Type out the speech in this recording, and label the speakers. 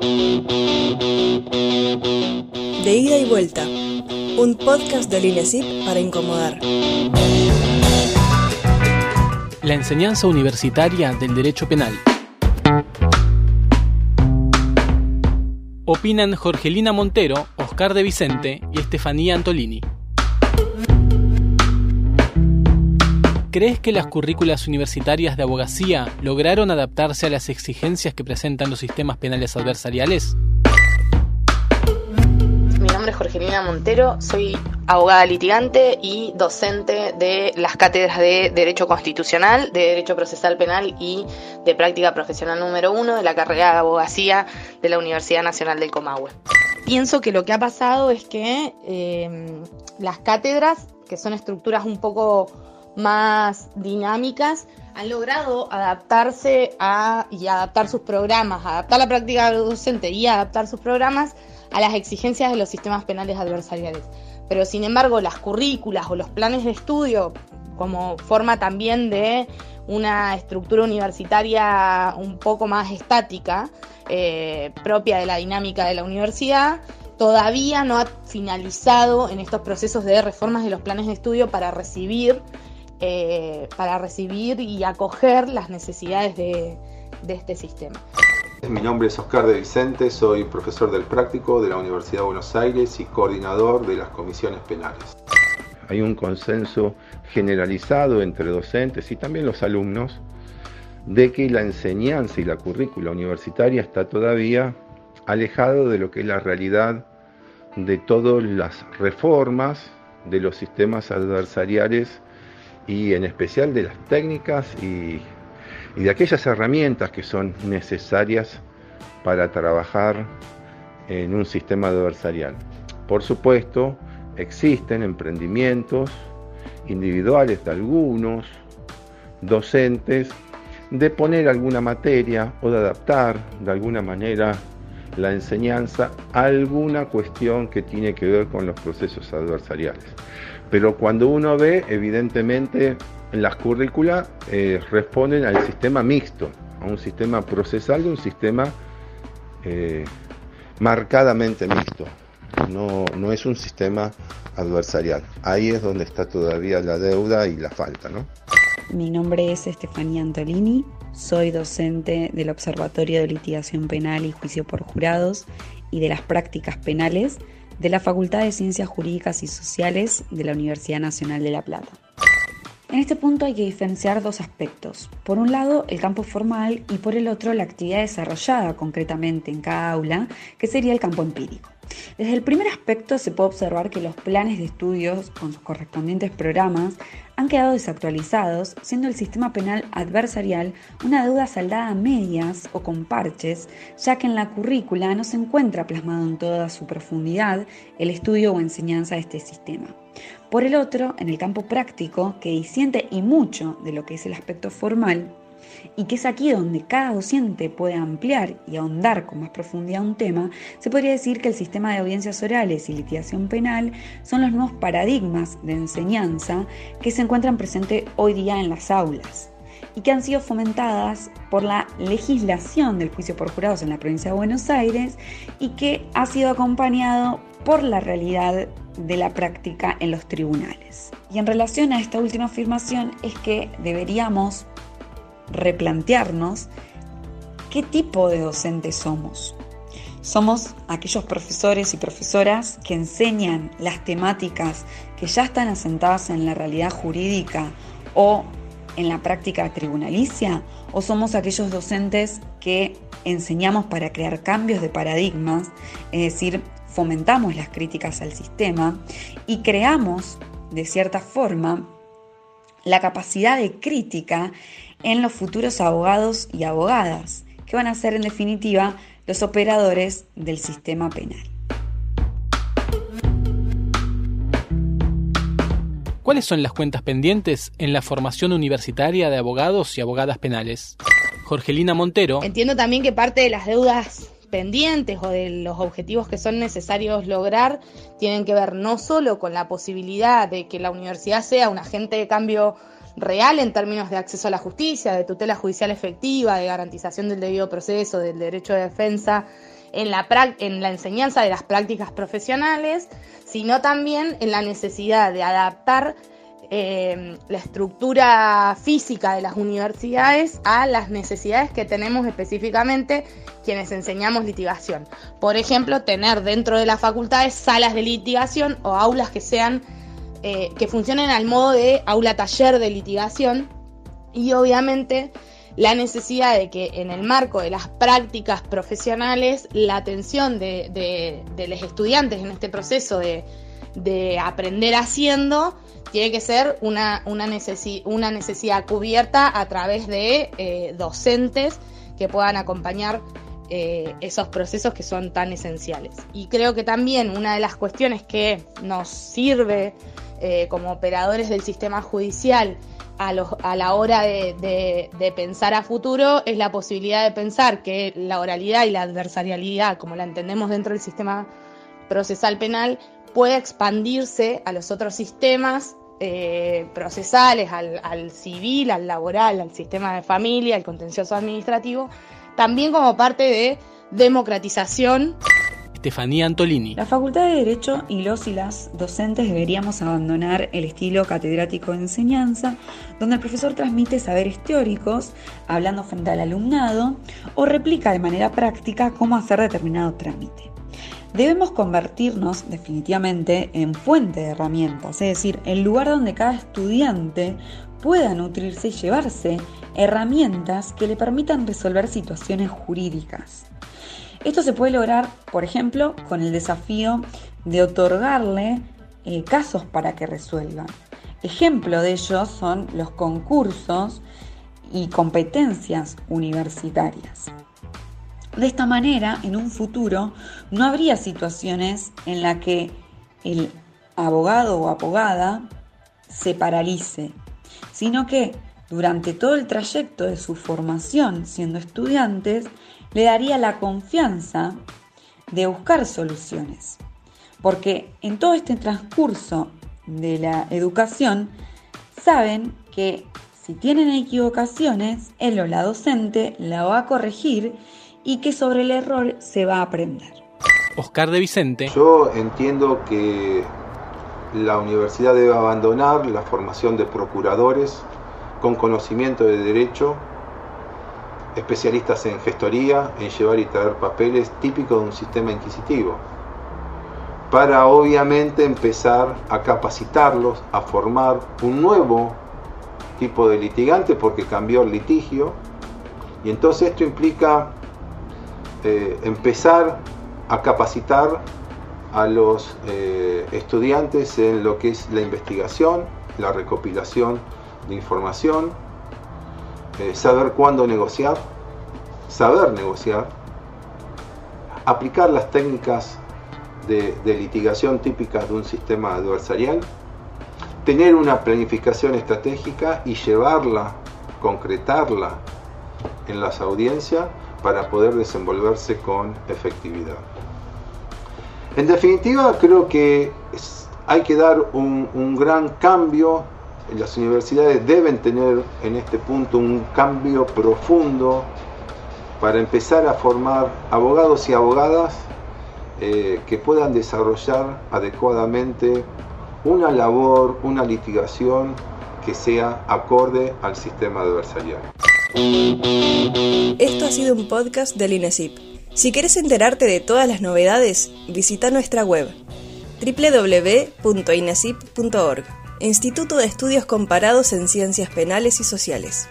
Speaker 1: De ida y vuelta, un podcast del INESIP para incomodar.
Speaker 2: La enseñanza universitaria del derecho penal. Opinan Jorgelina Montero, Oscar de Vicente y Estefanía Antolini. ¿Crees que las currículas universitarias de abogacía lograron adaptarse a las exigencias que presentan los sistemas penales adversariales?
Speaker 3: Mi nombre es Jorgelina Montero, soy abogada litigante y docente de las cátedras de Derecho Constitucional, de Derecho Procesal Penal y de Práctica Profesional número uno de la carrera de abogacía de la Universidad Nacional del Comahue. Pienso que lo que ha pasado es que eh, las cátedras, que son estructuras un poco más dinámicas, han logrado adaptarse a, y adaptar sus programas, adaptar la práctica docente y adaptar sus programas a las exigencias de los sistemas penales adversariales. Pero sin embargo, las currículas o los planes de estudio, como forma también de una estructura universitaria un poco más estática, eh, propia de la dinámica de la universidad, todavía no ha finalizado en estos procesos de reformas de los planes de estudio para recibir eh, para recibir y acoger las necesidades de, este sistema.
Speaker 4: Mi nombre es Oscar de Vicente, soy profesor del práctico de la Universidad de Buenos Aires y coordinador de las comisiones penales.
Speaker 5: Hay un consenso generalizado entre docentes y también los alumnos de que la enseñanza y la currícula universitaria está todavía alejado de lo que es la realidad de todas las reformas de los sistemas adversariales y en especial de las técnicas y, de aquellas herramientas que son necesarias para trabajar en un sistema adversarial. Por supuesto, existen emprendimientos individuales de algunos docentes de poner alguna materia o de adaptar de alguna manera la enseñanza alguna cuestión que tiene que ver con los procesos adversariales. Pero cuando uno ve, evidentemente, las currículas eh, responden al sistema mixto, a un sistema procesal y un sistema eh, marcadamente mixto. No, no es un sistema adversarial. Ahí es donde está todavía la deuda y la falta, ¿no?
Speaker 6: Mi nombre es Estefanía Antolini, soy docente del Observatorio de Litigación Penal y Juicio por Jurados y de las prácticas penales de la Facultad de Ciencias Jurídicas y Sociales de la Universidad Nacional de La Plata. En este punto hay que diferenciar dos aspectos. Por un lado, el campo formal y por el otro, la actividad desarrollada concretamente en cada aula, que sería el campo empírico. Desde el primer aspecto se puede observar que los planes de estudios con sus correspondientes programas han quedado desactualizados, siendo el sistema penal adversarial una deuda saldada a medias o con parches, ya que en la currícula no se encuentra plasmado en toda su profundidad el estudio o enseñanza de este sistema. Por el otro, en el campo práctico, que disiente y mucho de lo que es el aspecto formal, y que es aquí donde cada docente puede ampliar y ahondar con más profundidad un tema, se podría decir que el sistema de audiencias orales y litigación penal son los nuevos paradigmas de enseñanza que se encuentran presentes hoy día en las aulas y que han sido fomentadas por la legislación del juicio por jurados en la provincia de Buenos Aires y que ha sido acompañado por la realidad de la práctica en los tribunales. Y en relación a esta última afirmación es que deberíamos replantearnos qué tipo de docentes somos. Somos aquellos profesores y profesoras que enseñan las temáticas que ya están asentadas en la realidad jurídica o en la práctica tribunalicia o somos aquellos docentes que enseñamos para crear cambios de paradigmas, es decir, fomentamos las críticas al sistema y creamos, de cierta forma, la capacidad de crítica en los futuros abogados y abogadas, que van a ser en definitiva los operadores del sistema penal.
Speaker 2: ¿Cuáles son las cuentas pendientes en la formación universitaria de abogados y abogadas penales? Jorgelina Montero.
Speaker 3: Entiendo también que parte de las deudas pendientes o de los objetivos que son necesarios lograr tienen que ver no solo con la posibilidad de que la universidad sea un agente de cambio real en términos de acceso a la justicia, de tutela judicial efectiva, de garantización del debido proceso, del derecho de defensa en la, en la enseñanza de las prácticas profesionales, sino también en la necesidad de adaptar eh, la estructura física de las universidades a las necesidades que tenemos específicamente quienes enseñamos litigación. Por ejemplo, tener dentro de las facultades salas de litigación o aulas que sean eh, que funcionen al modo de aula taller de litigación y obviamente la necesidad de que en el marco de las prácticas profesionales la atención de, los estudiantes en este proceso de, aprender haciendo tiene que ser una, una, necesidad cubierta a través de eh, docentes que puedan acompañar eh, esos procesos que son tan esenciales. Y creo que también una de las cuestiones que nos sirve eh, como operadores del sistema judicial a, a la hora de, de, pensar a futuro es la posibilidad de pensar que la oralidad y la adversarialidad, como la entendemos dentro del sistema procesal penal, puede expandirse a los otros sistemas eh, procesales, al, civil, al laboral, al sistema de familia, al contencioso administrativo, también como parte de democratización.
Speaker 2: Estefanía Antolini.
Speaker 6: La Facultad de Derecho y los y las docentes deberíamos abandonar el estilo catedrático de enseñanza, donde el profesor transmite saberes teóricos, hablando frente al alumnado, o replica de manera práctica cómo hacer determinado trámite debemos convertirnos definitivamente en fuente de herramientas, es decir, el lugar donde cada estudiante pueda nutrirse y llevarse herramientas que le permitan resolver situaciones jurídicas. Esto se puede lograr, por ejemplo, con el desafío de otorgarle eh, casos para que resuelvan. Ejemplo de ello son los concursos y competencias universitarias. De esta manera, en un futuro, no habría situaciones en las que el abogado o abogada se paralice, sino que durante todo el trayecto de su formación siendo estudiantes, le daría la confianza de buscar soluciones. Porque en todo este transcurso de la educación, saben que si tienen equivocaciones, él o la docente la va a corregir y que sobre el error se va a aprender.
Speaker 2: Oscar de Vicente.
Speaker 5: Yo entiendo que la universidad debe abandonar la formación de procuradores con conocimiento de derecho, especialistas en gestoría, en llevar y traer papeles, típico de un sistema inquisitivo, para obviamente empezar a capacitarlos, a formar un nuevo tipo de litigante porque cambió el litigio, y entonces esto implica eh, empezar a capacitar a los eh, estudiantes en lo que es la investigación, la recopilación de información, eh, saber cuándo negociar, saber negociar, aplicar las técnicas de, de litigación típicas de un sistema adversarial, tener una planificación estratégica y llevarla, concretarla en las audiencias para poder desenvolverse con efectividad. En definitiva, creo que hay que dar un, gran cambio. Las universidades deben tener en este punto un cambio profundo para empezar a formar abogados y abogadas eh, que puedan desarrollar adecuadamente una labor, una litigación que sea acorde al sistema adversarial.
Speaker 1: Esto ha sido un podcast del INESIP. Si quieres enterarte de todas las novedades, visita nuestra web www.inesip.org, Instituto de Estudios Comparados en Ciencias Penales y Sociales.